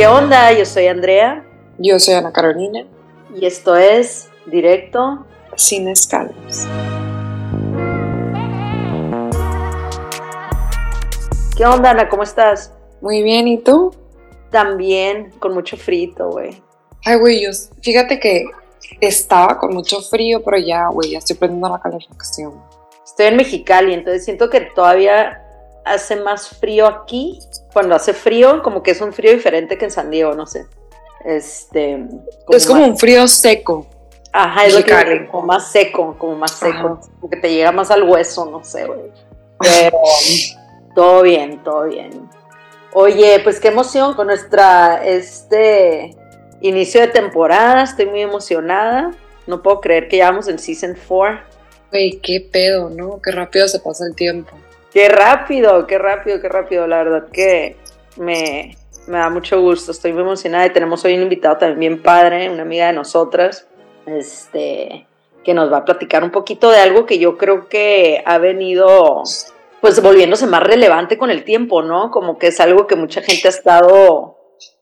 ¿Qué onda? Yo soy Andrea Yo soy Ana Carolina, y esto es Directo. sin escalas. ¿Qué onda, Ana? ¿Cómo estás? Muy bien, ¿y tú? También con mucho frito, güey. Ay, güey, yo, fíjate que estaba con mucho frío, pero ya, güey, ya estoy prendiendo la calefacción. Estoy en Mexicali, entonces siento que todavía hace más frío aquí. Cuando hace frío, como que es un frío diferente que en San Diego, no sé. Este. es como más- un frío seco. Ajá, es lo que como más seco, como más seco, Ajá. como que te llega más al hueso, no sé, güey. Pero todo bien, todo bien. Oye, pues qué emoción con nuestra este inicio de temporada, estoy muy emocionada. No puedo creer que ya vamos en season 4. Güey, qué pedo, ¿no? Qué rápido se pasa el tiempo. Qué rápido, qué rápido, qué rápido, la verdad que me, me da mucho gusto, estoy muy emocionada y tenemos hoy un invitado también bien padre, una amiga de nosotras, este, que nos va a platicar un poquito de algo que yo creo que ha venido pues volviéndose más relevante con el tiempo, ¿no? Como que es algo que mucha gente ha estado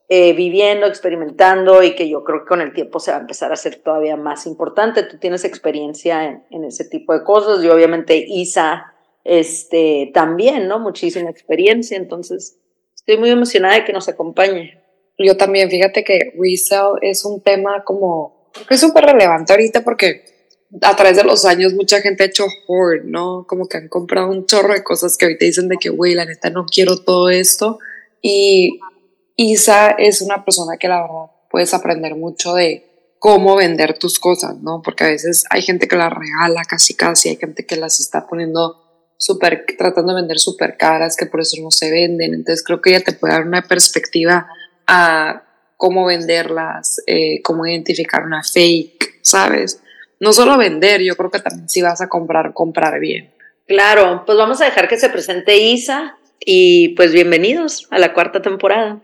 eh, viviendo, experimentando y que yo creo que con el tiempo se va a empezar a hacer todavía más importante. Tú tienes experiencia en, en ese tipo de cosas y obviamente Isa este, también, ¿no? Muchísima experiencia, entonces estoy muy emocionada de que nos acompañe. Yo también, fíjate que resale es un tema como, es súper relevante ahorita porque a través de los años mucha gente ha hecho hoard, ¿no? Como que han comprado un chorro de cosas que ahorita dicen de que, güey, la neta no quiero todo esto. Y Isa es una persona que la verdad puedes aprender mucho de cómo vender tus cosas, ¿no? Porque a veces hay gente que las regala casi casi, hay gente que las está poniendo súper, tratando de vender súper caras, que por eso no se venden. Entonces creo que ella te puede dar una perspectiva a cómo venderlas, eh, cómo identificar una fake, ¿sabes? No solo vender, yo creo que también si vas a comprar, comprar bien. Claro, pues vamos a dejar que se presente Isa y pues bienvenidos a la cuarta temporada.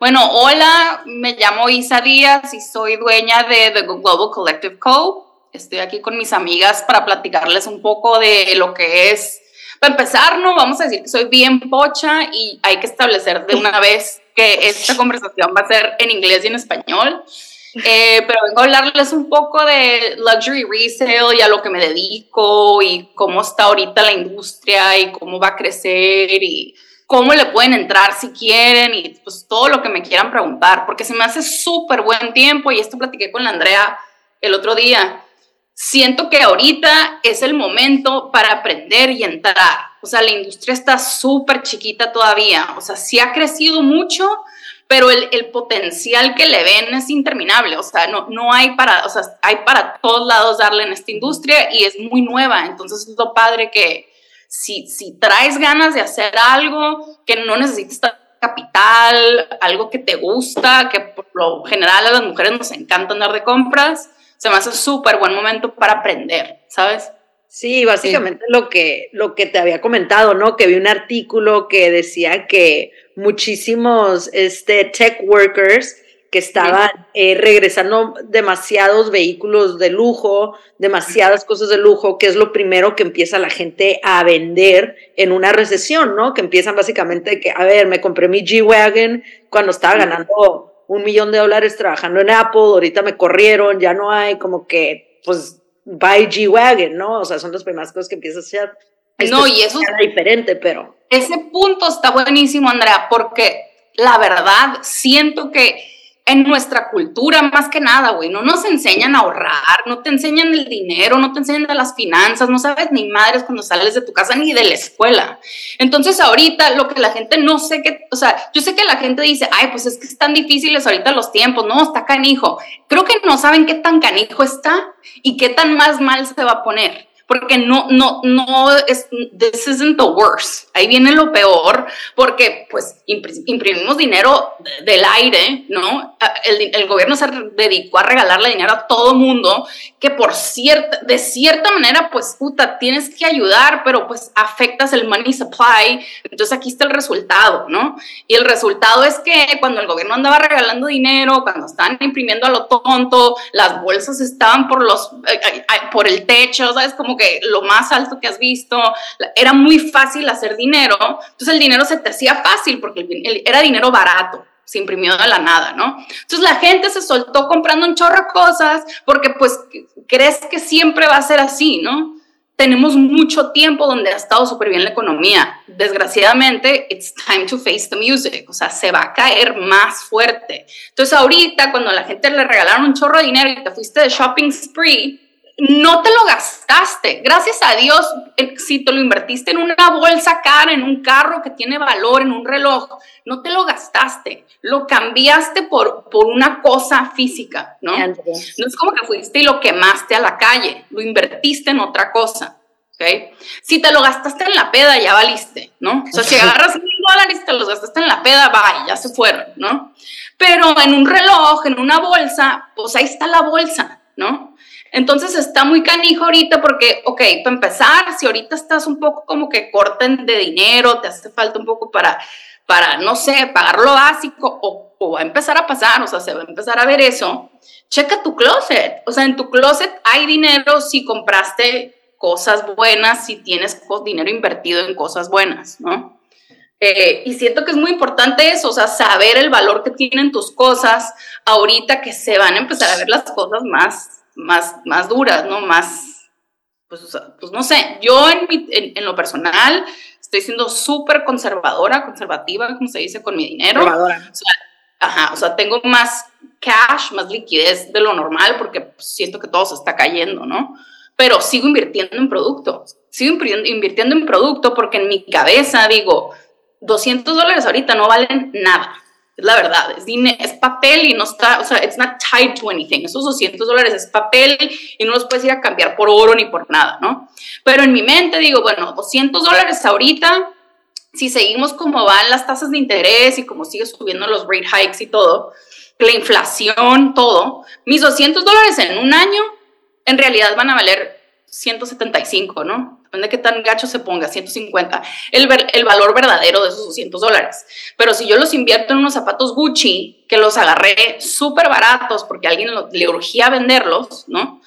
Bueno, hola, me llamo Isa Díaz y soy dueña de The Global Collective Co. Estoy aquí con mis amigas para platicarles un poco de lo que es. Para empezar, no vamos a decir que soy bien pocha y hay que establecer de una vez que esta conversación va a ser en inglés y en español. Eh, pero vengo a hablarles un poco de luxury resale y a lo que me dedico y cómo está ahorita la industria y cómo va a crecer y cómo le pueden entrar si quieren y pues todo lo que me quieran preguntar, porque se me hace súper buen tiempo y esto platiqué con la Andrea el otro día. Siento que ahorita es el momento para aprender y entrar. O sea, la industria está súper chiquita todavía. O sea, sí ha crecido mucho, pero el, el, potencial que le ven es interminable, o sea, no, no hay para, o sea, hay para todos lados darle en esta industria y es muy nueva, entonces es lo padre que si, si traes ganas de hacer algo que no necesites capital, algo que te gusta, que por lo general a las mujeres nos encanta andar de compras, se me hace súper buen momento para aprender, ¿sabes? Sí, básicamente sí. Lo, que, lo que te había comentado, ¿no? Que vi un artículo que decía que muchísimos este, tech workers que estaban eh, regresando demasiados vehículos de lujo, demasiadas cosas de lujo, que es lo primero que empieza la gente a vender en una recesión, ¿no? Que empiezan básicamente que, a ver, me compré mi G-Wagon cuando estaba ganando un millón de dólares trabajando en Apple, ahorita me corrieron, ya no hay, como que, pues, buy G-Wagon, ¿no? O sea, son las primeras cosas que empiezas a hacer. No, y eso es diferente, pero. Ese punto está buenísimo, Andrea, porque la verdad siento que en nuestra cultura, más que nada, güey, no nos enseñan a ahorrar, no te enseñan el dinero, no te enseñan de las finanzas, no sabes ni madres cuando sales de tu casa ni de la escuela. Entonces, ahorita lo que la gente no sé qué, o sea, yo sé que la gente dice, ay, pues es que están difíciles ahorita los tiempos, no, está canijo. Creo que no saben qué tan canijo está y qué tan más mal se va a poner porque no, no, no, es, this isn't the worst. Ahí viene lo peor, porque pues imprimimos dinero del aire, ¿no? El, el, gobierno se dedicó a regalarle dinero a todo mundo, que por cierta, de cierta manera, pues, puta, tienes que ayudar, pero pues afectas el money supply. Entonces aquí está el resultado, ¿no? Y el resultado es que cuando el gobierno andaba regalando dinero, cuando estaban imprimiendo a lo tonto, las bolsas estaban por los, eh, por el techo, ¿sabes? Como que lo más alto que has visto, era muy fácil hacer dinero, entonces el dinero se te hacía fácil porque era dinero barato. Se imprimió de la nada, ¿no? Entonces la gente se soltó comprando un chorro de cosas porque pues crees que siempre va a ser así, ¿no? Tenemos mucho tiempo donde ha estado súper bien la economía. Desgraciadamente, it's time to face the music, o sea, se va a caer más fuerte. Entonces ahorita cuando la gente le regalaron un chorro de dinero y te fuiste de shopping spree, no te lo gastaste. Gracias a Dios, si te lo invertiste en una bolsa cara, en un carro que tiene valor, en un reloj, no te lo gastaste. Lo cambiaste por, por una cosa física, ¿no? No es como que fuiste y lo quemaste a la calle, lo invertiste en otra cosa. ¿ok? Si te lo gastaste en la peda, ya valiste, ¿no? O sea, si agarras mil dólares y te los gastaste en la peda, va, ya se fueron, ¿no? Pero en un reloj, en una bolsa, pues ahí está la bolsa, ¿no? Entonces está muy canijo ahorita porque, ok, para empezar, si ahorita estás un poco como que corten de dinero, te hace falta un poco para, para no sé, pagar lo básico o, va a empezar a pasar, o sea, se va a empezar a ver eso, checa tu closet. O sea, en tu closet hay dinero si compraste cosas buenas, si tienes dinero invertido en cosas buenas, ¿no? Eh, y siento que es muy importante eso, o sea, saber el valor que tienen tus cosas ahorita que se van a empezar a ver las cosas más más, más duras, ¿no? Más, pues, pues no sé, yo en, en, lo personal estoy siendo súper conservadora, conservativa, como se dice, con mi dinero. Conservadora. O sea, ajá, o sea, tengo más cash, más liquidez de lo normal porque siento que todo se está cayendo, ¿no? Pero sigo invirtiendo en producto, sigo invirtiendo en producto porque en mi cabeza digo, 200 dólares ahorita no valen nada. Es la verdad, es, es papel y no está, o sea, it's not tied to anything. Esos 200 dólares es papel y no los puedes ir a cambiar por oro ni por nada, ¿no? Pero en mi mente digo, bueno, 200 dólares ahorita, si seguimos como van las tasas de interés y como sigue subiendo los rate hikes y todo, la inflación, todo, mis 200 dólares en un año en realidad van a valer 175, ¿no? depende de qué tan gacho se ponga, 150, el, el valor verdadero de esos 200 dólares. Pero si yo los invierto en unos zapatos Gucci, que los agarré súper baratos porque alguien le urgía venderlos, ¿no?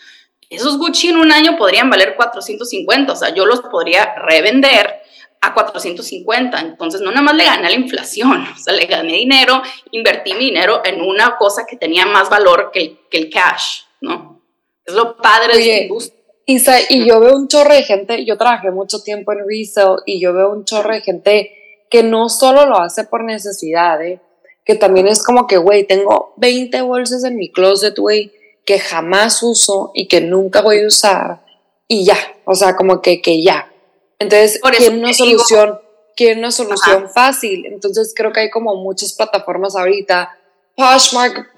Esos Gucci en un año podrían valer 450, o sea, yo los podría revender a 450. Entonces, no nada más le gané a la inflación, o sea, le gané dinero, invertí mi dinero en una cosa que tenía más valor que el, que el cash, ¿no? Es lo padre de esta industria y yo veo un chorro de gente, yo trabajé mucho tiempo en resale y yo veo un chorro de gente que no solo lo hace por necesidad, ¿eh? que también es como que, güey, tengo 20 bolsas en mi closet, güey, que jamás uso y que nunca voy a usar y ya, o sea, como que, que ya. Entonces, quieren una solución, quieren una solución fácil. Entonces, creo que hay como muchas plataformas ahorita Poshmark,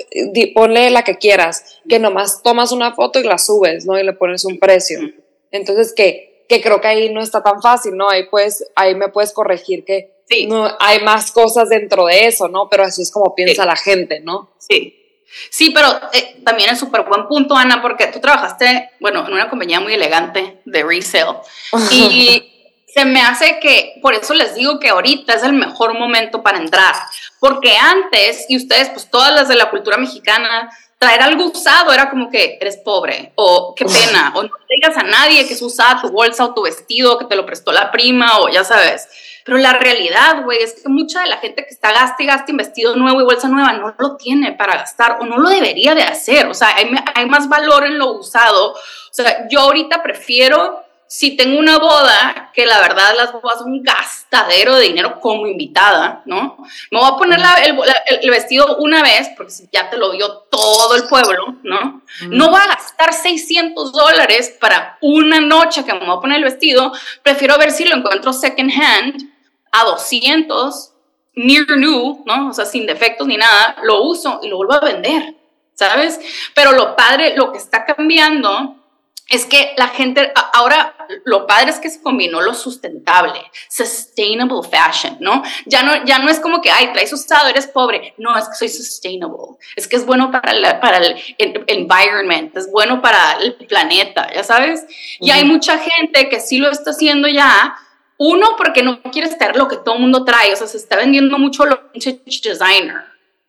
ponle la que quieras, que nomás tomas una foto y la subes, ¿no? Y le pones un precio. Entonces, que, que creo que ahí no está tan fácil, ¿no? Ahí, pues, ahí me puedes corregir que no, hay más cosas dentro de eso, ¿no? Pero así es como piensa la gente, ¿no? Sí. Sí, pero eh, también es súper buen punto, Ana, porque tú trabajaste, bueno, en una compañía muy elegante de resale. Y se me hace que, por eso les digo que ahorita es el mejor momento para entrar, porque antes, y ustedes, pues todas las de la cultura mexicana, traer algo usado era como que eres pobre, o qué pena, o no digas a nadie que es usada tu bolsa o tu vestido, que te lo prestó la prima, o ya sabes. Pero la realidad, güey, es que mucha de la gente que está gasta y gasta en vestido nuevo y bolsa nueva no lo tiene para gastar o no lo debería de hacer. O sea, hay, hay más valor en lo usado. O sea, yo ahorita prefiero si tengo una boda, que la verdad las bodas son un gastadero de dinero como invitada, ¿no? Me voy a poner el, vestido una vez, porque ya te lo vio todo el pueblo, ¿no? No voy a gastar 600 dólares para una noche que me voy a poner el vestido, prefiero ver si lo encuentro second hand a 200, near new, ¿no? O sea, sin defectos ni nada, lo uso y lo vuelvo a vender, ¿sabes? Pero lo padre, lo que está cambiando es que la gente, ahora lo padre es que se combinó lo sustentable, sustainable fashion, ¿no? Ya no, ya no es como que, ay, traes usado, eres pobre. No, es que soy sustainable. Es que es bueno para, para el, environment, es bueno para el planeta, ¿ya sabes? Y hay mucha gente que sí lo está haciendo ya. Uno, porque no quieres tener lo que todo el mundo trae, o sea, se está vendiendo mucho lo designer,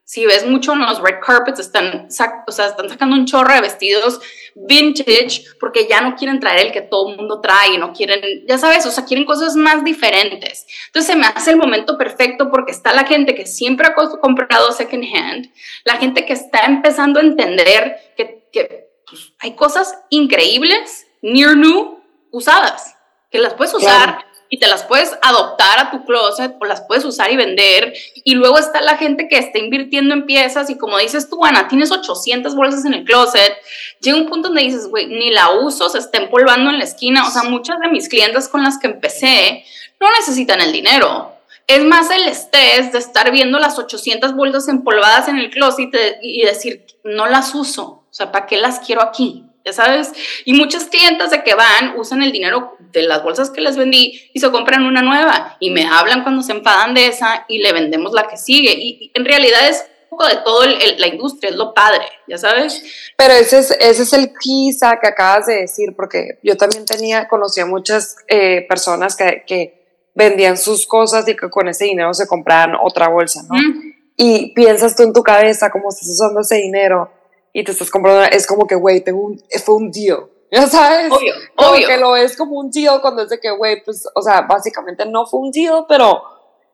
Si ves mucho en los red carpets, están, o sea, están sacando un chorro de vestidos vintage porque ya no quieren traer el que todo el mundo trae, no quieren, ya sabes, o sea, quieren cosas más diferentes. Entonces se me hace el momento perfecto porque está la gente que siempre ha comprado second hand, la gente que está empezando a entender que, pues, hay cosas increíbles, near new, usadas, que las puedes usar y te las puedes adoptar a tu closet o las puedes usar y vender. Y luego está la gente que está invirtiendo en piezas y como dices tú, Ana, tienes 800 bolsas en el closet. Llega un punto donde dices, güey, ni la uso, se está empolvando en la esquina. O sea, muchas de mis clientes con las que empecé no necesitan el dinero. Es más el estrés de estar viendo las 800 bolsas empolvadas en el closet y decir, no las uso. O sea, ¿para qué las quiero aquí? Ya sabes. Y muchas clientes de que van usan el dinero de las bolsas que les vendí y se compran una nueva y me hablan cuando se enfadan de esa y le vendemos la que sigue. Y, en realidad es un poco de todo la industria, es lo padre, ya sabes. Pero ese es, ese es el pizza que acabas de decir, porque yo también tenía, conocía muchas eh, personas que, que, vendían sus cosas y que con ese dinero se compraban otra bolsa, ¿no? Y piensas tú en tu cabeza cómo estás usando ese dinero y te estás comprando, es como que, güey, tengo un, fue un deal. Ya sabes, obvio, como que lo es como un deal cuando es de que, güey, pues, o sea, básicamente no fue un deal, pero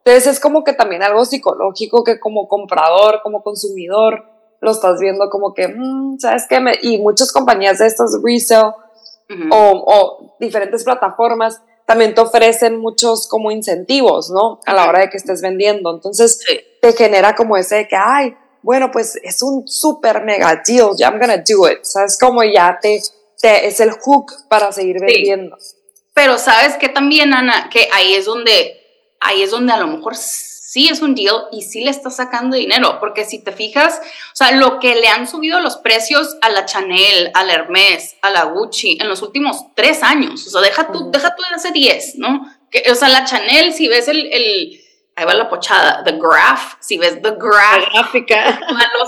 entonces es como que también algo psicológico que como comprador, como consumidor, lo estás viendo como que, mm, ¿sabes qué? y muchas compañías de estas resale o, o, diferentes plataformas también te ofrecen muchos como incentivos, ¿no? A la hora de que estés vendiendo. Entonces te genera como ese de que, ay, bueno, pues es un super mega deal, ya I'm gonna do it. ¿Sabes? Como ya te, te es el hook para seguir vendiendo. Pero sabes que también, Ana, que ahí es donde, ahí es donde a lo mejor sí es un deal y sí le está sacando dinero, porque si te fijas, o sea, lo que le han subido los precios a la Chanel, a la Hermes, a la Gucci en los últimos tres años, o sea, deja tú, deja tú de hace diez, ¿no? Que, o sea, la Chanel, si ves el, el ahí va la pochada, the graph, si ves the graph, la gráfica,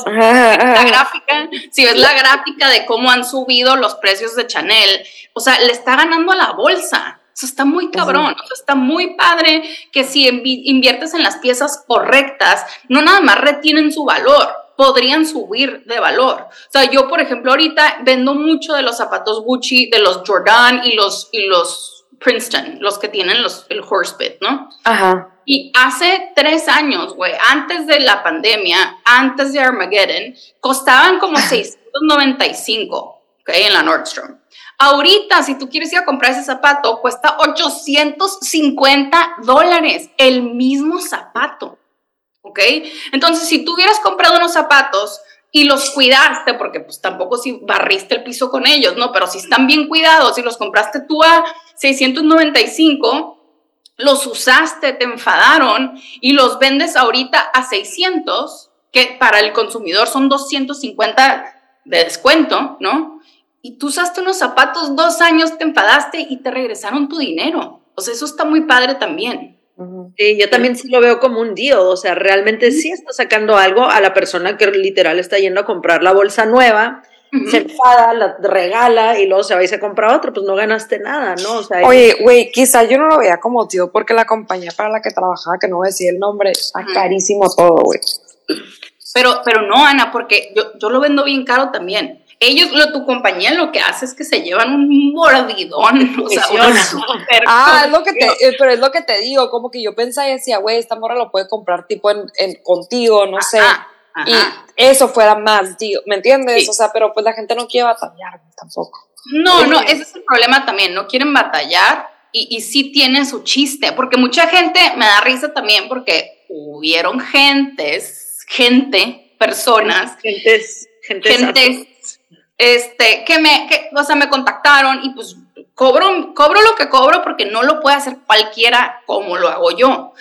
la gráfica, si ves la gráfica de cómo han subido los precios de Chanel, o sea, le está ganando a la bolsa. Eso está muy cabrón, está muy padre que si inviertes en las piezas correctas, no nada más retienen su valor, podrían subir de valor. O sea, yo, por ejemplo, ahorita vendo mucho de los zapatos Gucci, de los Jordan y los, y los Princeton, los que tienen los, el horsebit, ¿no? Ajá. Y hace tres años, güey, antes de la pandemia, antes de Armageddon, costaban como 695, ¿ok? En la Nordstrom. Ahorita, si tú quieres ir a comprar ese zapato, cuesta 850 dólares, el mismo zapato, ¿ok? Entonces, si tú hubieras comprado unos zapatos y los cuidaste, porque pues tampoco si barriste el piso con ellos, ¿no? Pero si están bien cuidados, si los compraste tú a 695, los usaste, te enfadaron y los vendes ahorita a 600, que para el consumidor son 250 de descuento, ¿no? Y tú usaste unos zapatos dos años, te enfadaste y te regresaron tu dinero. O sea, eso está muy padre también. Sí, yo también sí lo veo como un deal, o sea, realmente sí está sacando algo a la persona que literal está yendo a comprar la bolsa nueva se enfada, la regala y luego se va y se compra otro, pues no ganaste nada, ¿no? O sea, Oye, güey, quizá yo no lo veía como tío porque la compañía para la que trabajaba, que no voy a decir el nombre, está carísimo todo, güey. Pero, pero no, Ana, porque yo, yo lo vendo bien caro también. Ellos, lo, tu compañía lo que hace es que se llevan un mordidón. O sea, ah, es lo que te, eh, pero es lo que te digo, como que yo pensaba y decía, güey, esta morra lo puede comprar tipo en, en contigo, no sé y eso fuera más, tío, ¿me entiendes? O sea, pero pues la gente no quiere batallar tampoco. No, no, ese es el problema también, no quieren batallar y, y sí tienen su chiste, porque mucha gente me da risa también porque hubieron gentes, gente, personas, gentes, gentes, gentes este, que me, que, o sea, me contactaron y pues cobro, cobro lo que cobro porque no lo puede hacer cualquiera como lo hago yo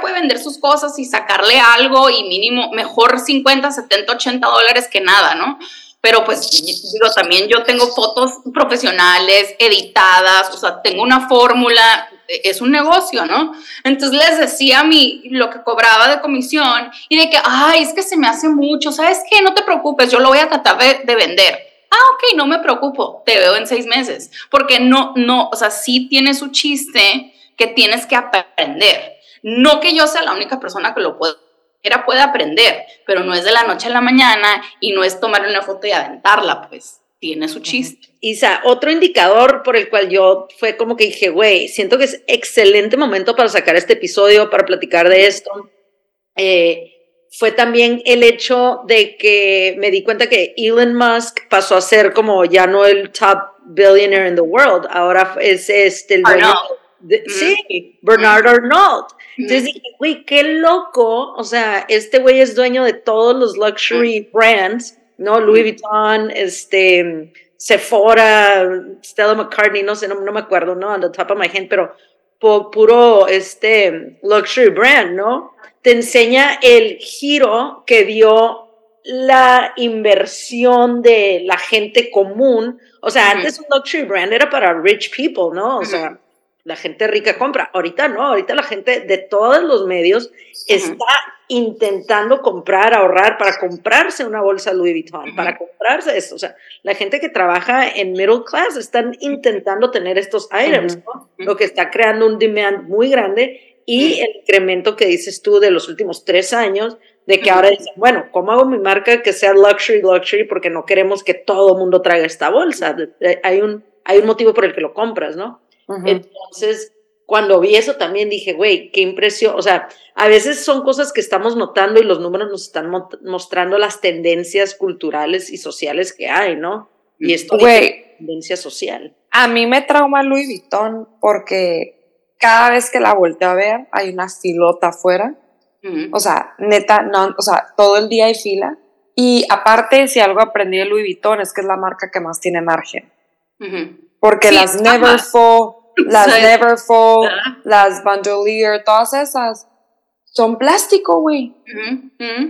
puede vender sus cosas y sacarle algo y mínimo, mejor 50, 70, 80 dólares que nada, ¿no? Pero pues digo, también yo tengo fotos profesionales, editadas, o sea, tengo una fórmula, es un negocio, ¿no? Entonces les decía a mí lo que cobraba de comisión y de que, ay, es que se me hace mucho, ¿sabes qué? No te preocupes, yo lo voy a tratar de, de vender. Ah, ok, no me preocupo, te veo en seis meses, porque no, no, o sea, sí tiene su chiste que tienes que aprender no que yo sea la única persona que lo pueda Era puede aprender, pero no es de la noche a la mañana y no es tomar una foto y aventarla, pues tiene su chiste. Isa, otro indicador por el cual yo fue como que dije, güey, siento que es excelente momento para sacar este episodio, para platicar de esto. Eh, fue también el hecho de que me di cuenta que Elon Musk pasó a ser como ya no el top billionaire in the world, ahora es este el dueño de, sí, Bernard Arnault. Entonces dije, güey, qué loco, o sea, este güey es dueño de todos los luxury brands, ¿no? Louis Vuitton, este, Sephora, Stella McCartney, no sé, no, no me acuerdo, ¿no? On the top of my head, pero puro, este, luxury brand, ¿no? te enseña el giro que dio la inversión de la gente común. O sea, antes un luxury brand era para rich people, ¿no? O sea, la gente rica compra. Ahorita no, ahorita la gente de todos los medios está intentando comprar, ahorrar para comprarse una bolsa Louis Vuitton, para comprarse esto. O sea, la gente que trabaja en middle class están intentando tener estos items, ¿no? Lo que está creando un demand muy grande y el incremento que dices tú de los últimos tres años, de que ahora dicen, bueno, ¿cómo hago mi marca que sea luxury, luxury? Porque no queremos que todo el mundo traiga esta bolsa. Hay un, hay un motivo por el que lo compras, ¿no? Entonces, cuando vi eso también dije, güey, qué impresión. O sea, a veces son cosas que estamos notando y los números nos están mostrando las tendencias culturales y sociales que hay, ¿no? Y esto es tendencia social. A mí me trauma Louis Vuitton porque cada vez que la volteo a ver hay una filota afuera. O sea, neta, no, o sea, todo el día hay fila. Y aparte, si algo aprendí de Louis Vuitton es que es la marca que más tiene margen. Porque las Neverfull, las Neverfull, las Bandolier, todas esas. Son plástico, güey.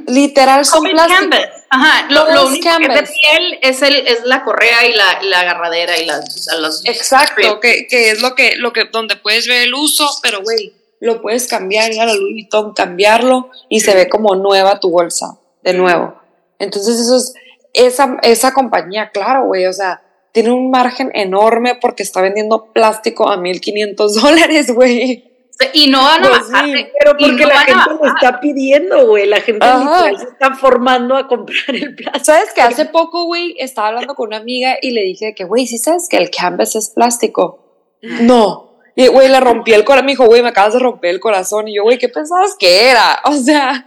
Literal son plástico. Ajá, lo, único que es de piel es, el, es la correa y la, la agarradera y las... los Exacto, que, que, es lo que, lo que, donde puedes ver el uso, pero güey, lo puedes cambiar, ir a la Louis Vuitton, cambiarlo y se ve como nueva tu bolsa, de nuevo. Entonces eso es, esa, esa compañía, claro, güey, o sea, tiene un margen enorme porque está vendiendo plástico a 1500 dólares, güey. Y no van a pues bajar. pero porque la gente lo está pidiendo, güey. La gente se está formando a comprar el plástico. ¿Sabes que hace poco, güey, estaba hablando con una amiga y le dije que, güey, ¿sí sabes que el canvas es plástico? No. Y, güey, le rompí el corazón. Me dijo, güey, me acabas de romper el corazón. Y yo, güey, ¿qué pensabas que era? O sea.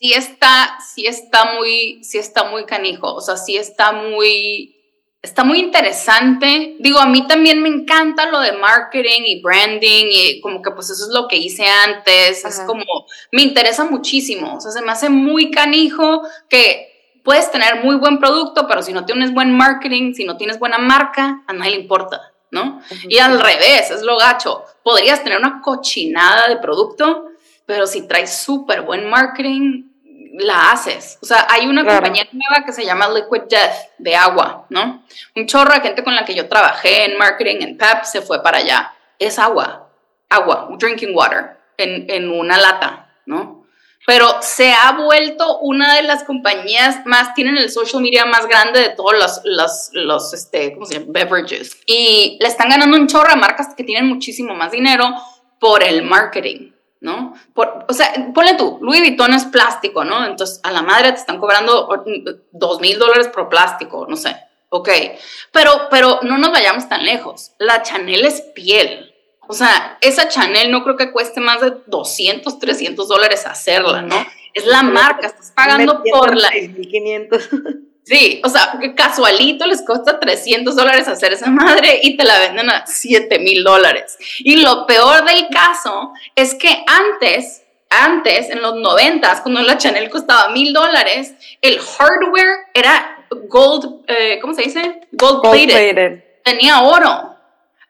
Sí está, sí está muy, sí está muy canijo. O sea, sí está muy está muy interesante. Digo, a mí también me encanta lo de marketing y branding y como que pues eso es lo que hice antes. Es como, me interesa muchísimo. O sea, se me hace muy canijo que puedes tener muy buen producto, pero si no tienes buen marketing, si no tienes buena marca, a nadie le importa, ¿no? Y al revés, es lo gacho. Podrías tener una cochinada de producto, pero si traes súper buen marketing, la haces. O sea, hay una compañía nueva que se llama Liquid Death, de agua, ¿no? Un chorro de gente con la que yo trabajé en marketing, en PEP, se fue para allá. Es agua, agua, drinking water, en, en una lata, ¿no? Pero se ha vuelto una de las compañías más, tienen el social media más grande de todos los, los, los este, ¿cómo se llama? Beverages. Y le están ganando un chorro a marcas que tienen muchísimo más dinero por el marketing. ¿No? Por, o sea, ponle tú, Louis Vuitton es plástico, ¿no? Entonces a la madre te están cobrando dos mil dólares por plástico, no sé, ok. Pero, pero no nos vayamos tan lejos. La Chanel es piel. O sea, esa Chanel no creo que cueste más de 200, 300 dólares hacerla, ¿no? Es la marca, estás pagando por la... 1500. Sí, o sea, casualito les cuesta 300 dólares hacer esa madre y te la venden a 7 mil dólares. Y lo peor del caso es que antes, antes, en los 90, cuando la Chanel costaba mil dólares, el hardware era gold, eh, ¿cómo se dice? Gold plated. Tenía oro.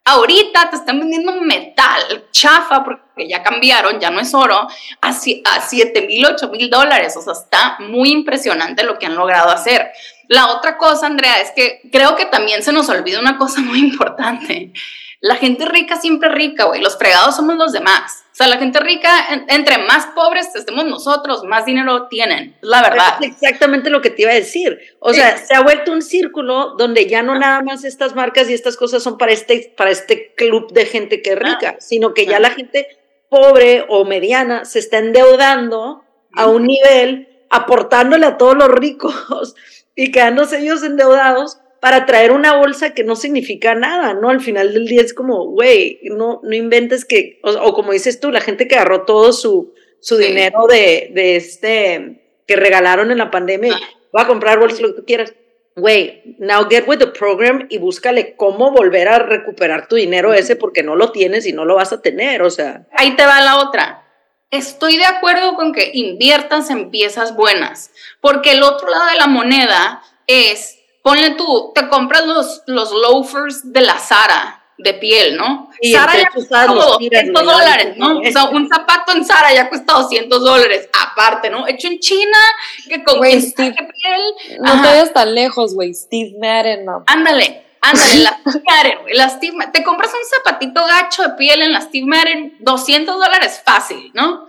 Ahorita te están vendiendo metal, chafa, porque ya cambiaron, ya no es oro, a, a 7 mil, 8 mil dólares. O sea, está muy impresionante lo que han logrado hacer. La otra cosa, Andrea, es que creo que también se nos olvida una cosa muy importante. La gente rica siempre rica, güey. Los fregados somos los demás. Sea, la gente rica, entre más pobres estemos nosotros, más dinero tienen. La verdad. Es exactamente lo que te iba a decir. O sea, se ha vuelto un círculo donde ya no nada más estas marcas y estas cosas son para este, para este club de gente que es rica, sino que ya la gente pobre o mediana se está endeudando a un nivel aportándole a todos los ricos y quedándose ellos endeudados para traer una bolsa que no significa nada, ¿no? Al final del día es como, güey, no, no inventes que, o, como dices tú, la gente que agarró todo su, su dinero de, de, este, que regalaron en la pandemia, ah. va a comprar bolsas, lo que tú quieras. Güey, now get with the program y búscale cómo volver a recuperar tu dinero ese porque no lo tienes y no lo vas a tener, o sea. Ahí te va la otra estoy de acuerdo con que inviertas en piezas buenas, porque el otro lado de la moneda es, ponle tú, te compras los, los loafers de la Sara de piel, ¿no? Y Sara ya cuesta 200 dólares, ¿no? O sea, un zapato en Sara ya cuesta 200 dólares, aparte, ¿no? Hecho en China, que con Steve, piel. No te vayas tan lejos, güey, Steve Madden, no. Ándale, Ándale, la Steve Madden, la Steve Te compras un zapatito gacho de piel en la Steve Madden, 200 dólares fácil, ¿no?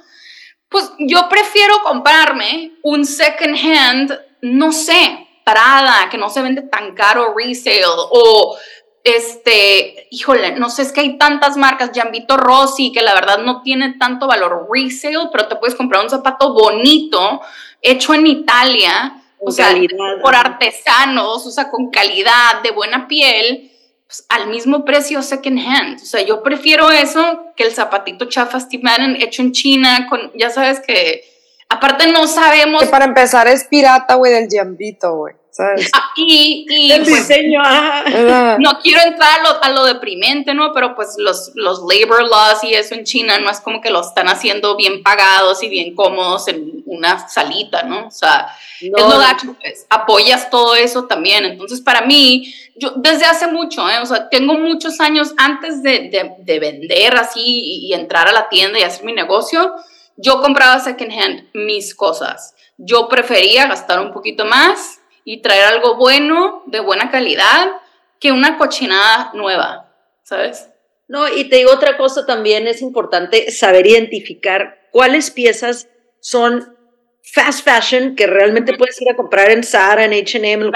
Pues yo prefiero comprarme un second hand, no sé, Prada, que no se vende tan caro resale, o este, híjole, no sé, es que hay tantas marcas, Jambito Rossi, que la verdad no tiene tanto valor resale, pero te puedes comprar un zapato bonito, hecho en Italia, o sea, por artesanos, o sea, con calidad, de buena piel, pues, al mismo precio second hand. O sea, yo prefiero eso que el zapatito chafa Steve Madden hecho en China, con, ya sabes que, aparte no sabemos... Que para empezar es pirata, güey, del Jambito, güey. Ah, y, el pues, diseño, no quiero entrar a lo, a lo, deprimente, ¿no? Pero pues los, los labor laws y eso en China no es como que lo están haciendo bien pagados y bien cómodos en una salita, ¿no? O sea, es lo gacho, pues, apoyas todo eso también. Entonces, para mí, yo desde hace mucho, ¿eh? O sea, tengo muchos años antes de, de, de vender así y, y entrar a la tienda y hacer mi negocio, yo compraba second hand mis cosas. Yo prefería gastar un poquito más y traer algo bueno, de buena calidad, que una cochinada nueva, ¿sabes? No, y te digo otra cosa también, es importante saber identificar cuáles piezas son fast fashion que realmente puedes ir a comprar en Zara, en H&M, lo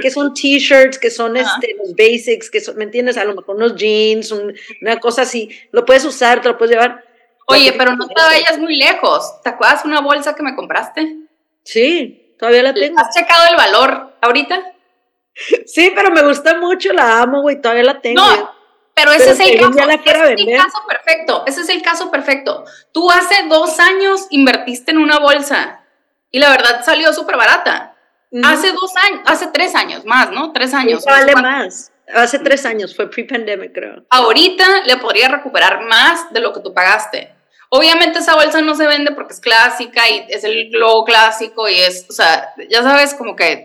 que son t-shirts, que son este, los basics, que son, ¿me entiendes? A lo mejor unos jeans, una cosa así, lo puedes usar, te lo puedes llevar. Oye, pero no te vayas muy lejos. ¿Te acuerdas una bolsa que me compraste? Sí. Todavía la tengo. ¿Has checado el valor ahorita? Sí, pero me gusta mucho, la amo, güey, todavía la tengo. No, pero ese es el caso. Ese es el caso perfecto. Ese es el caso perfecto. Tú hace dos años invertiste en una bolsa y la verdad salió súper barata. Hace dos años, hace tres años más, ¿no? Tres años. vale más. Hace tres años, fue pre-pandemic, creo. Ahorita le podría recuperar más de lo que tú pagaste. Obviamente esa bolsa no se vende porque es clásica y es el globo clásico y es, o sea, ya sabes, como que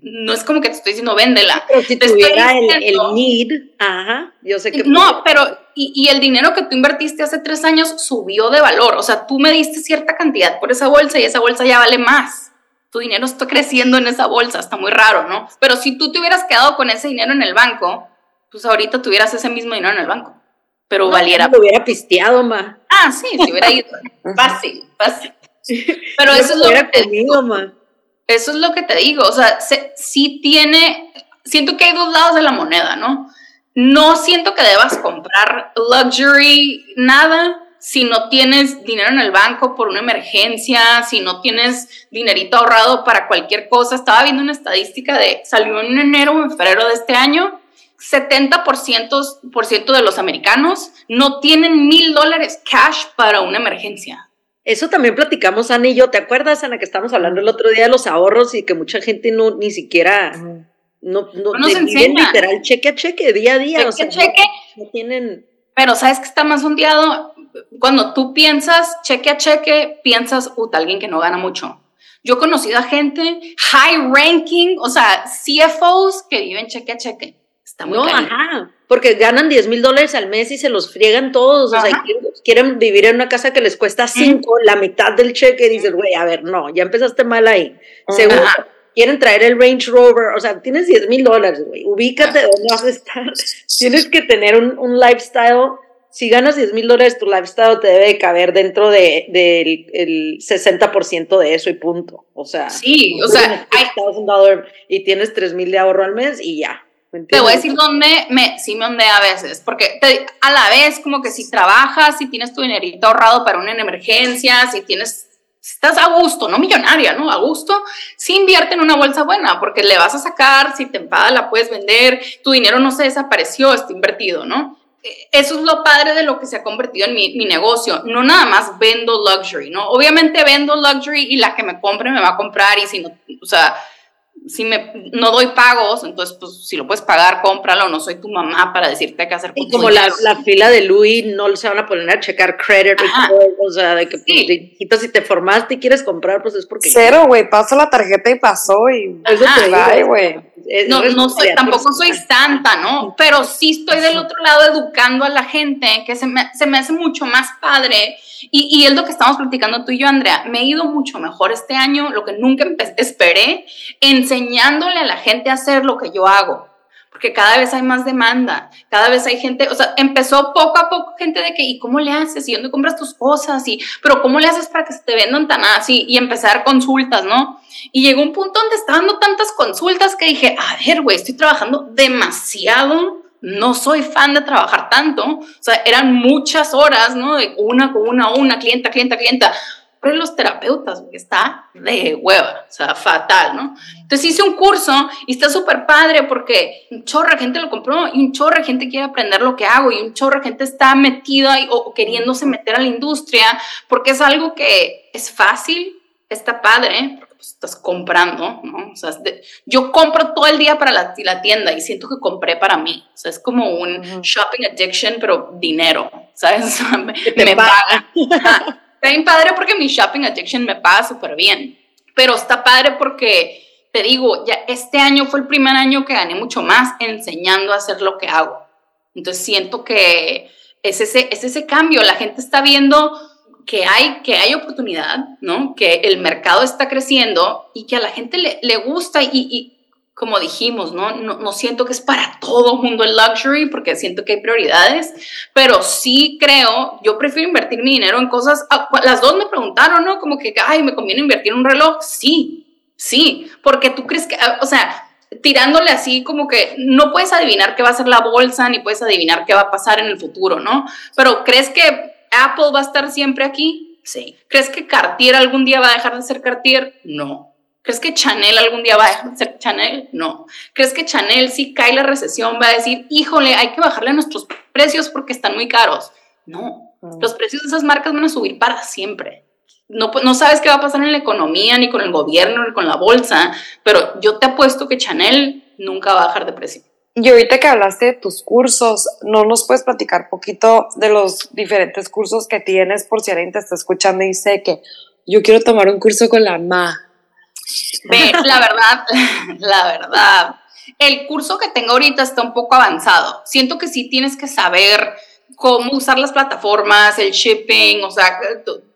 no es como que te estoy diciendo véndela. Pero si tuviera el, el, need, ajá, yo sé que... No, pero y, y, el dinero que tú invertiste hace tres años subió de valor, o sea, tú me diste cierta cantidad por esa bolsa y esa bolsa ya vale más. Tu dinero está creciendo en esa bolsa, está muy raro, ¿no? Pero si tú te hubieras quedado con ese dinero en el banco, pues ahorita tuvieras ese mismo dinero en el banco pero valiera. Lo hubiera pisteado, ma. Ah, sí, se hubiera ido. fácil, fácil. Pero eso es lo que te digo. Ma. Eso es lo que te digo. O sea, sí tiene. Siento que hay dos lados de la moneda, ¿no? No siento que debas comprar luxury, nada, si no tienes dinero en el banco por una emergencia, si no tienes dinerito ahorrado para cualquier cosa. Estaba viendo una estadística de, salió en enero o en febrero de este año, 70% de los americanos no tienen mil dólares cash para una emergencia. Eso también platicamos, Ana y yo. ¿Te acuerdas, Ana, que estábamos hablando el otro día de los ahorros y que mucha gente no ni siquiera no, no, nos enseña. literal cheque a cheque, día a día. Cheque a cheque. No, tienen. Pero sabes que está más ondeado cuando tú piensas cheque a cheque, piensas, uh, alguien que no gana mucho. Yo he conocido a gente high ranking, o sea, CFOs que viven cheque a cheque no, ajá, porque ganan 10 mil dólares al mes y se los friegan todos, o sea, quieren, vivir en una casa que les cuesta 5, la mitad del cheque, y dices, güey, a ver, no, ya empezaste mal ahí. Segundo, quieren traer el Range Rover, o sea, tienes 10 mil dólares, güey, ubícate dónde vas a estar. tienes que tener un, un lifestyle si ganas 10 mil dólares, tu lifestyle te debe caber dentro del de, el 60% de eso y punto. O sea, sí, o sea, hay... y tienes 3 mil de ahorro al mes y ya. Te voy a decir dónde me, sí me ondea a veces, porque a la vez como que si trabajas, si tienes tu dinerito ahorrado para una emergencia, si tienes estás a gusto, no millonaria, ¿no? A gusto, sí invierte en una bolsa buena, porque le vas a sacar, si te enfada la puedes vender, tu dinero no se desapareció, está invertido, ¿no? Eso es lo padre de lo que se ha convertido en mi, mi, negocio. No nada más vendo luxury, ¿no? Obviamente vendo luxury y la que me compre me va a comprar y si no, o sea, si me, no doy pagos, entonces, pues, si lo puedes pagar, cómpralo, no soy tu mamá para decirte qué hacer con y como la, la, fila de Louis, no se van a poner a checar credit o sea, de que, pues, si te formaste y quieres comprar, pues es porque... Cero, güey, paso la tarjeta y pasó y... Eso te güey. No, no soy, tampoco soy santa, ¿no? Pero sí estoy del otro lado educando a la gente, que se me, se me hace mucho más padre. Y, y, es lo que estamos platicando tú y yo, Andrea. Me he ido mucho mejor este año, lo que nunca esperé, enseñándole a la gente a hacer lo que yo hago. Porque cada vez hay más demanda, cada vez hay gente, o sea, empezó poco a poco gente de que, ¿y cómo le haces? ¿Y dónde compras tus cosas? Y, pero ¿cómo le haces para que se te vendan tan así? Y empezar consultas, ¿no? Y llegó un punto donde estaba dando tantas consultas que dije, a ver, güey, estoy trabajando demasiado no soy fan de trabajar tanto, o sea, eran muchas horas, ¿no? De una con una, una, clienta, clienta, clienta. Pero los terapeutas, está de hueva, o sea, fatal, ¿no? Entonces hice un curso y está súper padre porque un chorro de gente lo compró y un chorro de gente quiere aprender lo que hago y un chorro de gente está metida o queriéndose meter a la industria porque es algo que es fácil, está padre, pues, estás comprando, ¿no? O sea, yo compro todo el día para la, la, tienda y siento que compré para mí. O sea, es como un shopping addiction, pero dinero, ¿sabes? me, me paga. Está bien padre porque mi shopping addiction me paga súper bien. Pero está padre porque, te digo, ya este año fue el primer año que gané mucho más enseñando a hacer lo que hago. Entonces siento que es ese, es ese cambio. La gente está viendo que hay, que hay oportunidad, ¿no? Que el mercado está creciendo y que a la gente le, le gusta y, y, como dijimos, ¿no? ¿no? ¿no? siento que es para todo mundo el luxury porque siento que hay prioridades, pero sí creo, yo prefiero invertir mi dinero en cosas, ah, las dos me preguntaron, ¿no? Como que, ay, ¿me conviene invertir en un reloj? Sí, sí, porque tú crees que, ah, o sea, tirándole así como que no puedes adivinar qué va a ser la bolsa ni puedes adivinar qué va a pasar en el futuro, ¿no? Pero crees que Apple va a estar siempre aquí? Sí. ¿Crees que Cartier algún día va a dejar de ser Cartier? No. ¿Crees que Chanel algún día va a dejar de ser Chanel? No. ¿Crees que Chanel, si cae la recesión, va a decir, híjole, hay que bajarle nuestros precios porque están muy caros? No. Mm. Los precios de esas marcas van a subir para siempre. No, no sabes qué va a pasar en la economía, ni con el gobierno, ni con la bolsa, pero yo te apuesto que Chanel nunca va a bajar de precio. Y ahorita que hablaste de tus cursos, ¿no nos puedes platicar poquito de los diferentes cursos que tienes por si alguien te está escuchando y dice que yo quiero tomar un curso con la MA? Ve, la verdad, la verdad, el curso que tengo ahorita está un poco avanzado. Siento que sí tienes que saber cómo usar las plataformas, el shipping, o sea,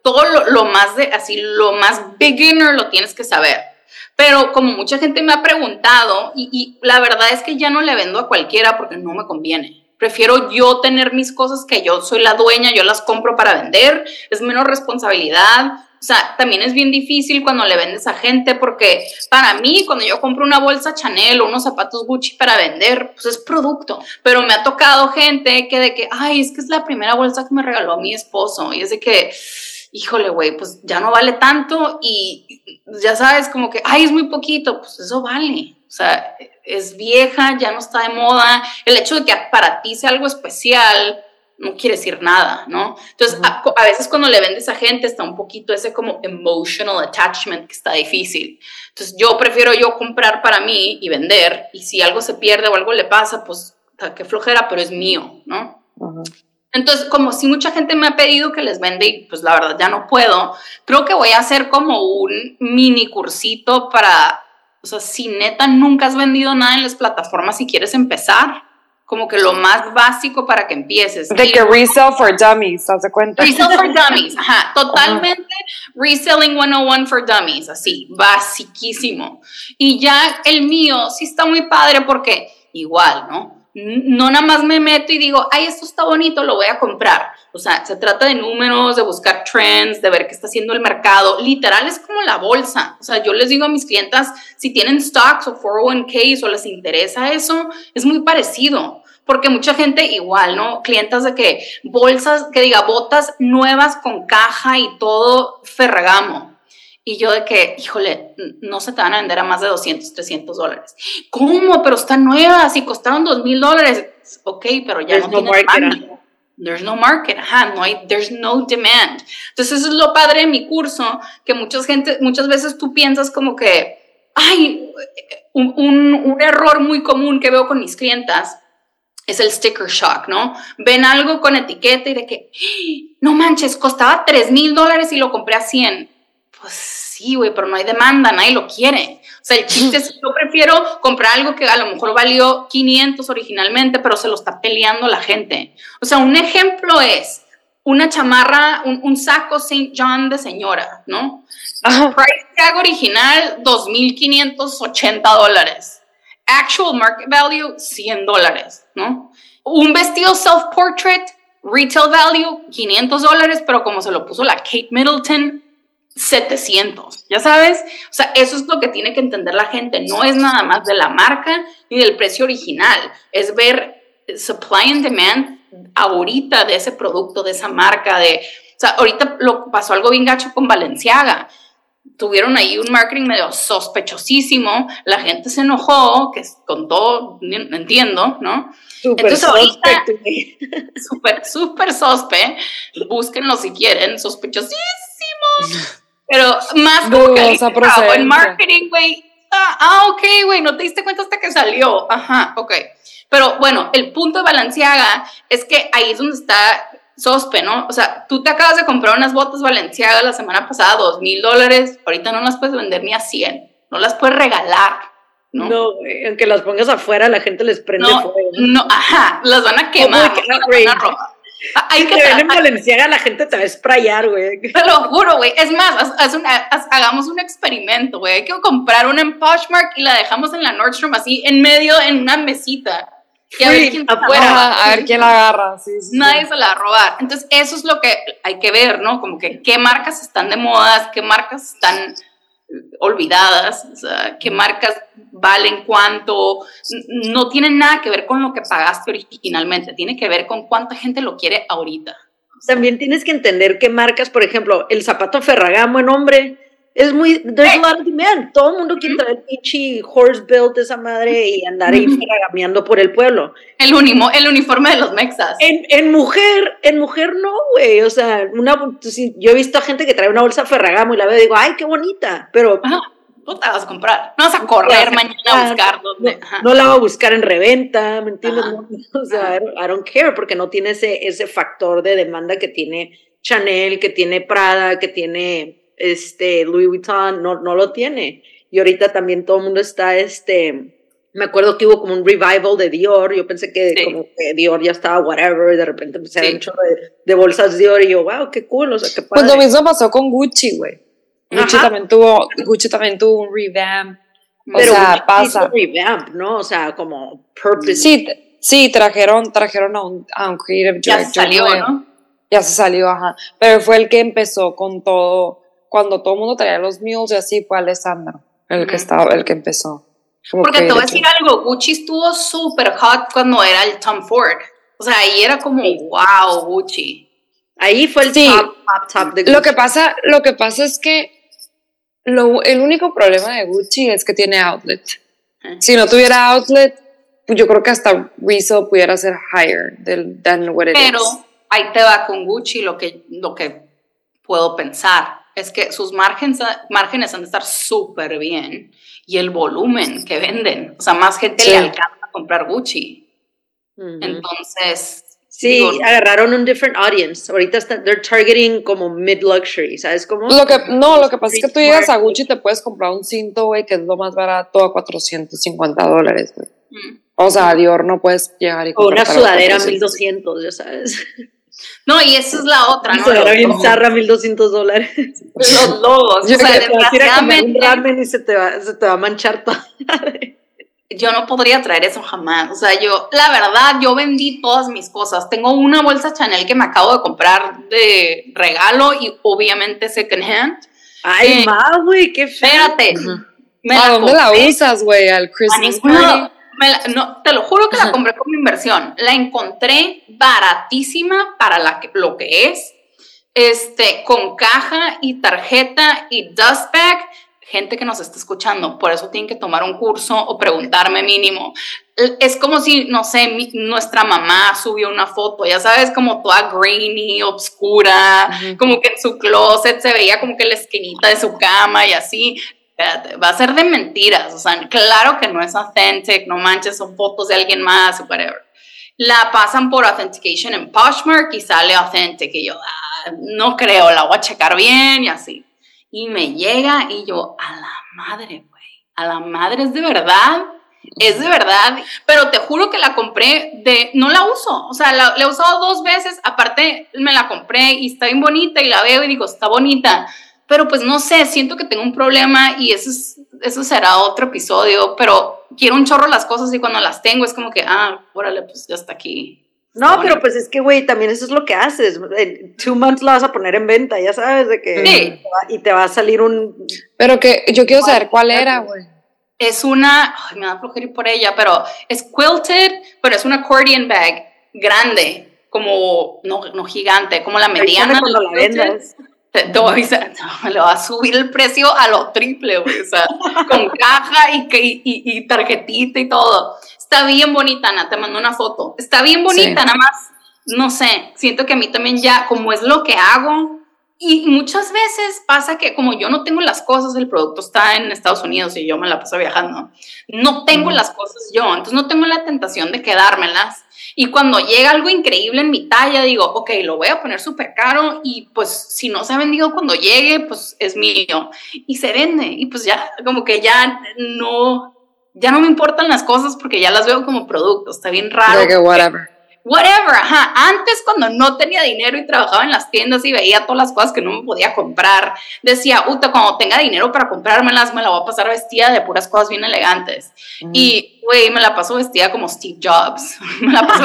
todo lo, más de, así, lo más beginner lo tienes que saber pero como mucha gente me ha preguntado, y, la verdad es que ya no le vendo a cualquiera porque no me conviene. Prefiero yo tener mis cosas que yo soy la dueña, yo las compro para vender, es menos responsabilidad. O sea, también es bien difícil cuando le vendes a gente porque para mí, cuando yo compro una bolsa Chanel o unos zapatos Gucci para vender, pues es producto. Pero me ha tocado gente que de que, ay, es que es la primera bolsa que me regaló mi esposo. Y es de que, híjole, güey, pues ya no vale tanto y ya sabes, como que, ay, es muy poquito, pues eso vale. O sea, es vieja, ya no está de moda. El hecho de que para ti sea algo especial no quiere decir nada, ¿no? Entonces, a, veces cuando le vendes a gente está un poquito ese como emotional attachment que está difícil. Entonces, yo prefiero yo comprar para mí y vender, y si algo se pierde o algo le pasa, pues, qué flojera, pero es mío, ¿no? Entonces, como si mucha gente me ha pedido que les vende y pues la verdad ya no puedo, creo que voy a hacer como un mini cursito para, o sea, si neta nunca has vendido nada en las plataformas y quieres empezar, como que lo más básico para que empieces. De que resell for dummies, ¿te das cuenta? Resell for dummies, ajá, totalmente reselling 101 for dummies, así, basiquísimo. Y ya el mío sí está muy padre porque igual, ¿no? no nada más me meto y digo, ay, esto está bonito, lo voy a comprar. O sea, se trata de números, de buscar trends, de ver qué está haciendo el mercado. Literal es como la bolsa. O sea, yo les digo a mis clientas, si tienen stocks o 401ks o les interesa eso, es muy parecido. Porque mucha gente igual, ¿no? Clientas de que bolsas, que diga botas nuevas con caja y todo ferragamo. Y yo de que, híjole, no se te van a vender a más de 200, 300 dólares. ¿Cómo? Pero están nuevas y costaron 2 mil dólares. Ok, pero ya no, tiene demanda. There's no market, ajá, no hay, there's no demand. Entonces eso es lo padre de mi curso, que muchas gente, muchas veces tú piensas como que, ay, un, un, un error muy común que veo con mis clientas es el sticker shock, ¿no? Ven algo con etiqueta y de que, no manches, costaba 3 mil dólares y lo compré a 100. Pues sí, güey, pero no hay demanda, nadie lo quiere. O sea, el chiste es, yo prefiero comprar algo que a lo mejor valió 500 originalmente, pero se lo está peleando la gente. O sea, un ejemplo es una chamarra, un, saco St. John de señora, ¿no? Price tag original, 2.580 dólares actual market value, 100 dólares, ¿no? Un vestido self-portrait, retail value, 500 dólares, pero como se lo puso la Kate Middleton, 700, ¿ya sabes? O sea, eso es lo que tiene que entender la gente, no es nada más de la marca ni del precio original, es ver supply and demand ahorita de ese producto, de esa marca, de, o sea, ahorita lo pasó algo bien gacho con Valenciaga tuvieron ahí un marketing medio sospechosísimo, la gente se enojó, que con todo entiendo, ¿no? Súper sospe. Súper, súper sospe. Búsquenlo si quieren, sospechosísimo. Pero más como que en marketing, güey. Ah, ah, ok, güey, no te diste cuenta hasta que salió. Ajá, ok. Pero bueno, el punto de Balenciaga es que ahí es donde está sospe, ¿no? O sea, tú te acabas de comprar unas botas Valenciaga la semana pasada, dos mil dólares, ahorita no las puedes vender ni a 100, no las puedes regalar, ¿no? No, aunque las pongas afuera, la gente les prende no, fuego. No, ajá, las van a quemar, Hay que te en Valenciaga, la gente te va a sprayar, güey. Te lo juro, güey. Es más, hagamos un experimento, güey. Hay que comprar una en Poshmark y la dejamos en la Nordstrom así en medio, en una mesita y a ver quién afuera. a ver quién la agarra. Nadie se la va a robar. Entonces, eso es lo que hay que ver, ¿no? Como que qué marcas están de moda, qué marcas están olvidadas, o sea, qué marcas valen cuánto, no tiene nada que ver con lo que pagaste originalmente, tiene que ver con cuánta gente lo quiere ahorita. También tienes que entender qué marcas, por ejemplo, el zapato Ferragamo en hombre, es muy, there's a lot of demand. Todo el mundo quiere traer pinche horse built esa madre y andar ahí fragameando por el pueblo. El, unimo, el uniforme de los mexas. En, en mujer, en mujer no, güey. O sea, una, yo he visto a gente que trae una bolsa Ferragamo y la veo y digo, ay, qué bonita. Pero. Ajá. No te vas a comprar. No vas a correr mañana a buscar dónde. No, la va a buscar en reventa, ¿me entiendes? o sea, I don't care porque no tiene ese, ese factor de demanda que tiene Chanel, que tiene Prada, que tiene este, Louis Vuitton no, no lo tiene. Y ahorita también todo el mundo está, este, me acuerdo que hubo como un revival de Dior, yo pensé que como que Dior ya estaba whatever, y de repente empecé a ver un chorro de, bolsas Dior y yo, wow, qué cool, o sea, qué padre. Pues lo mismo pasó con Gucci, güey. Gucci también tuvo, Gucci también tuvo un revamp. O Pero sea, pasa. revamp, ¿no? O sea, como purpose. Sí, sí, trajeron, trajeron a un, a un creative Ya salió, ¿no? Ya se salió, ajá. Pero fue el que empezó con todo cuando todo el mundo traía los mules y así fue Alessandro el que estaba, el que empezó. Porque te voy a decir algo, Gucci estuvo súper hot cuando era el Tom Ford. O sea, ahí era como, wow, Gucci. Ahí fue el top, top, top de Gucci. Lo que pasa, lo que pasa es que lo, el único problema de Gucci es que tiene outlet. Si no tuviera outlet, pues yo creo que hasta resale pudiera ser higher than what it Pero ahí te va con Gucci lo que, lo que puedo pensar es que sus márgenes, márgenes han de estar súper bien y el volumen que venden, o sea, más gente le alcanza a comprar Gucci. Entonces... Sí, agarraron un different audience. Ahorita están, they're targeting como mid-luxury, ¿sabes cómo? Lo que, no, lo que pasa es que tú llegas a Gucci y te puedes comprar un cinto, güey, que es lo más barato a 450 dólares, güey. O sea, a Dior no puedes llegar y comprar. O una sudadera a 1200, ya sabes. No, y esa es la otra, ¿no? Era bien zarra 1200 dólares. Los logos. Yo o sea, desgraciadamente. un ramen y se te va, se te va a manchar todo. yo no podría traer eso jamás. O sea, yo, la verdad, yo vendí todas mis cosas. Tengo una bolsa Chanel que me acabo de comprar de regalo y obviamente second hand. Ay, eh, güey, qué feo. Espérate. ¿A dónde la usas, güey? ¿Al Christmas no, te lo juro que la compré como inversión. La encontré baratísima para la que, lo que es. este, con caja y tarjeta y dust bag, gente que nos está escuchando, por eso tienen que tomar un curso o preguntarme mínimo. Es como si, no sé, nuestra mamá subió una foto, ya sabes, como toda grainy, obscura, como que en su closet se veía como que la esquinita de su cama y así. Va a ser de mentiras, o sea, claro que no es authentic, no manches, son fotos de alguien más, whatever. La pasan por authentication en Poshmark y sale authentic y yo, ah, no creo, la voy a checar bien y así. Y me llega y yo, a la madre, güey, a la madre es de verdad, es de verdad, pero te juro que la compré de, no la uso, o sea, la, he usado dos veces, aparte me la compré y está bien bonita y la veo y digo, está bonita, pero pues no sé, siento que tengo un problema y eso, es, eso será otro episodio, pero quiero un chorro las cosas y cuando las tengo es como que, ah, órale, pues ya está aquí, no, pero pues es que, güey, también eso es lo que haces. En two months la vas a poner en venta, ya sabes, de que. Sí. Y te va a salir un. Pero que yo quiero saber cuál era, güey. Es una. Ay, me da flojera ir por ella, pero es quilted, pero es una accordion bag grande, como. No, no gigante, como la mediana. Cuando la vendas. Te, le va a subir el precio a lo triple, güey. O sea, con caja y, y, y tarjetita y todo está bien bonita, Ana, te mando una foto. Está bien bonita, nada más, no sé, siento que a mí también ya, como es lo que hago, y muchas veces pasa que como yo no tengo las cosas, el producto está en Estados Unidos y yo me la paso viajando, no tengo las cosas yo, entonces no tengo la tentación de quedármelas. Y cuando llega algo increíble en mi talla, digo, ok, lo voy a poner súper caro y pues si no se ha vendido cuando llegue, pues es mío. Y se vende y pues ya, como que ya no, ya no me importan las cosas porque ya las veo como productos, está bien raro. whatever. Whatever, ajá. Antes cuando no tenía dinero y trabajaba en las tiendas y veía todas las cosas que no me podía comprar, decía, puta, cuando tenga dinero para comprármelas, me la voy a pasar vestida de puras cosas bien elegantes. Y, güey, me la paso vestida como Steve Jobs. me la paso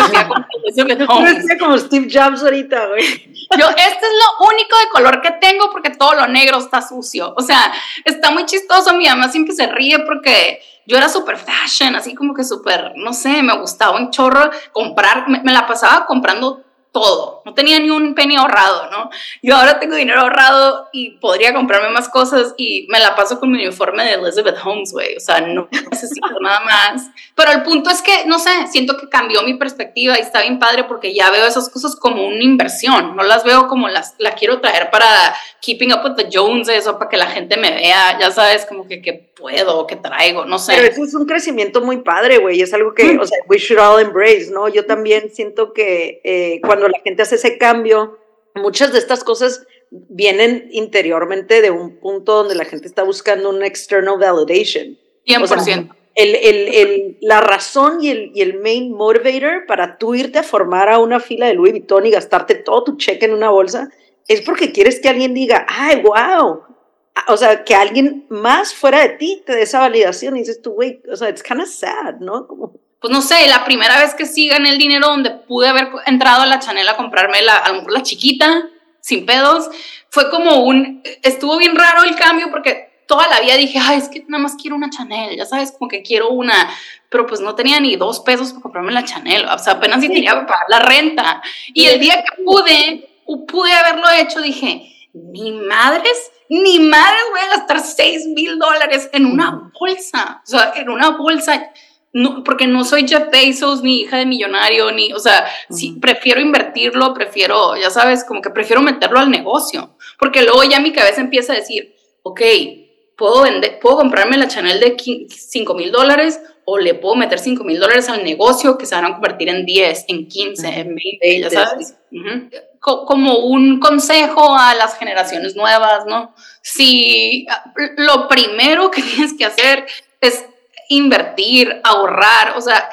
vestida como, como Steve Jobs ahorita, güey. Yo, este es lo único de color que tengo porque todo lo negro está sucio. O sea, está muy chistoso. Mi mamá siempre se ríe porque yo era súper fashion, así como que súper, no sé, me gustaba un chorro comprar, me, la pasaba comprando todo, no tenía ni un penny ahorrado, ¿no? Yo ahora tengo dinero ahorrado y podría comprarme más cosas y me la paso con mi uniforme de Elizabeth Holmes, güey, o sea, no necesito nada más. Pero el punto es que, no sé, siento que cambió mi perspectiva y está bien padre porque ya veo esas cosas como una inversión, no las veo como las, la quiero traer para keeping up with the Joneses o para que la gente me vea, ya sabes, como que, que puedo, que traigo, no sé. Pero eso es un crecimiento muy padre, güey, es algo que, mm. o sea, we should all embrace, ¿no? Yo también siento que eh, cuando la gente hace ese cambio, muchas de estas cosas vienen interiormente de un punto donde la gente está buscando un external validation. 100%. el, el, el, la razón y el, y el main motivator para tú irte a formar a una fila de Louis Vuitton y gastarte todo tu cheque en una bolsa es porque quieres que alguien diga, ay, wow. O sea, que alguien más fuera de ti te dé esa validación y dices tú, güey, o sea, it's kind of sad, ¿no? Como, pues no sé, la primera vez que sí gané el dinero donde pude haber entrado a la Chanel a comprarme la, a lo mejor la chiquita, sin pedos, fue como un, estuvo bien raro el cambio porque toda la vida dije, ay, es que nada más quiero una Chanel, ya sabes, como que quiero una, pero pues no tenía ni dos pesos para comprarme la Chanel, o sea, apenas si tenía para pagar la renta. Y el día que pude, pude haberlo hecho, dije, ni madres, ni madres voy a gastar 6 mil dólares en una bolsa, o sea, en una bolsa no, porque no soy Jeff Bezos ni hija de millonario, ni, o sea, sí, prefiero invertirlo, prefiero, ya sabes, como que prefiero meterlo al negocio, porque luego ya mi cabeza empieza a decir, ok, puedo vender, puedo comprarme la Chanel de 5 mil dólares o le puedo meter 5 mil dólares al negocio que se van a convertir en 10, en 15, en 20, ya sabes. Como un consejo a las generaciones nuevas, ¿no? Si lo primero que tienes que hacer es invertir, ahorrar, o sea,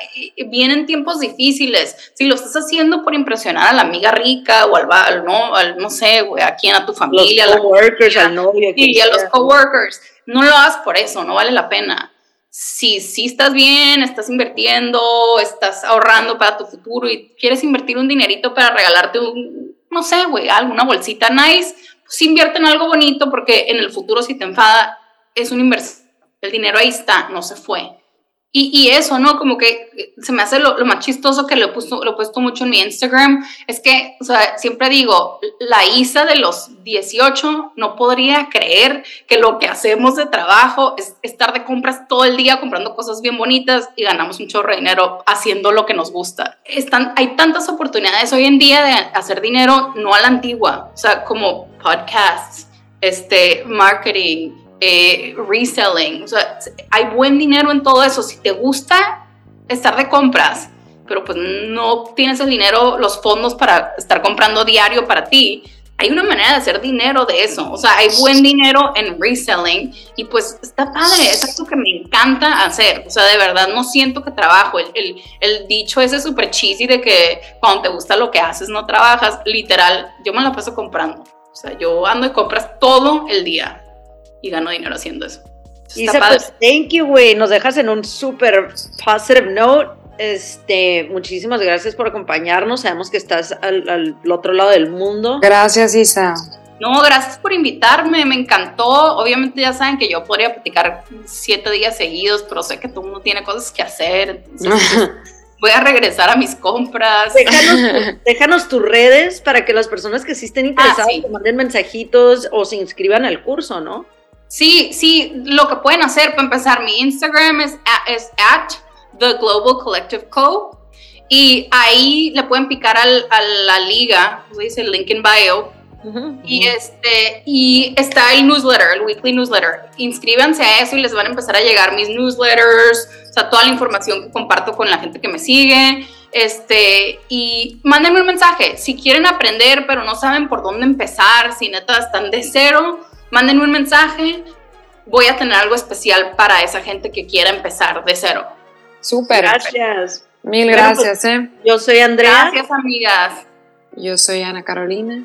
vienen tiempos difíciles. Si lo estás haciendo por impresionar a la amiga rica o al, no, al, no sé, güey, a quién, a tu familia, los coworkers, al novio, y a los coworkers, no lo hagas por eso, no vale la pena. Si, si estás bien, estás invirtiendo, estás ahorrando para tu futuro y quieres invertir un dinerito para regalarte un, no sé, güey, alguna bolsita nice, pues invierte en algo bonito porque en el futuro si te enfada es una inversión el dinero ahí está, no se fue. Y, y, eso, ¿no? Como que se me hace lo, lo, más chistoso que lo he, puesto, lo he puesto mucho en mi Instagram, es que, o sea, siempre digo, la Isa de los 18 no podría creer que lo que hacemos de trabajo es estar de compras todo el día comprando cosas bien bonitas y ganamos un chorro de dinero haciendo lo que nos gusta. Están, hay tantas oportunidades hoy en día de hacer dinero, no a la antigua, o sea, como podcasts, este, marketing, eh, reselling. O sea, hay buen dinero en todo eso. Si te gusta estar de compras, pero pues no tienes el dinero, los fondos para estar comprando diario para ti, hay una manera de hacer dinero de eso. O sea, hay buen dinero en reselling y pues está padre. Es algo que me encanta hacer. O sea, de verdad no siento que trabajo. El, dicho ese súper cheesy de que cuando te gusta lo que haces no trabajas. Literal, yo me la paso comprando. O sea, yo ando y compras todo el día y gano dinero haciendo eso. Isa, pues thank you, güey. Nos dejas en un súper positive note. Este, muchísimas gracias por acompañarnos. Sabemos que estás al, al, otro lado del mundo. Gracias, Isa. No, gracias por invitarme, me encantó. Obviamente ya saben que yo podría platicar siete días seguidos, pero sé que todo el mundo tiene cosas que hacer. voy a regresar a mis compras. Déjanos, déjanos, tus redes para que las personas que sí estén interesadas ah, sí. manden mensajitos o se inscriban al curso, ¿no? Sí, sí, lo que pueden hacer para empezar, mi Instagram es at, es at The Global Collective Co. Y ahí le pueden picar al, a la liga, dice link in bio. Uh -huh. Y este y está el newsletter, el weekly newsletter. Inscríbanse a eso y les van a empezar a llegar mis newsletters, o sea, toda la información que comparto con la gente que me sigue. Este, y mándenme un mensaje. Si quieren aprender, pero no saben por dónde empezar, si neta están de cero, mándenme un mensaje. Voy a tener algo especial para esa gente que quiera empezar de cero. Súper. Gracias. Mil bueno, gracias, pues, ¿eh? Yo soy Andrea. Gracias, amigas. Yo soy Ana Carolina.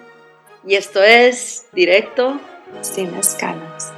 Y esto es Directo Sin Escalas.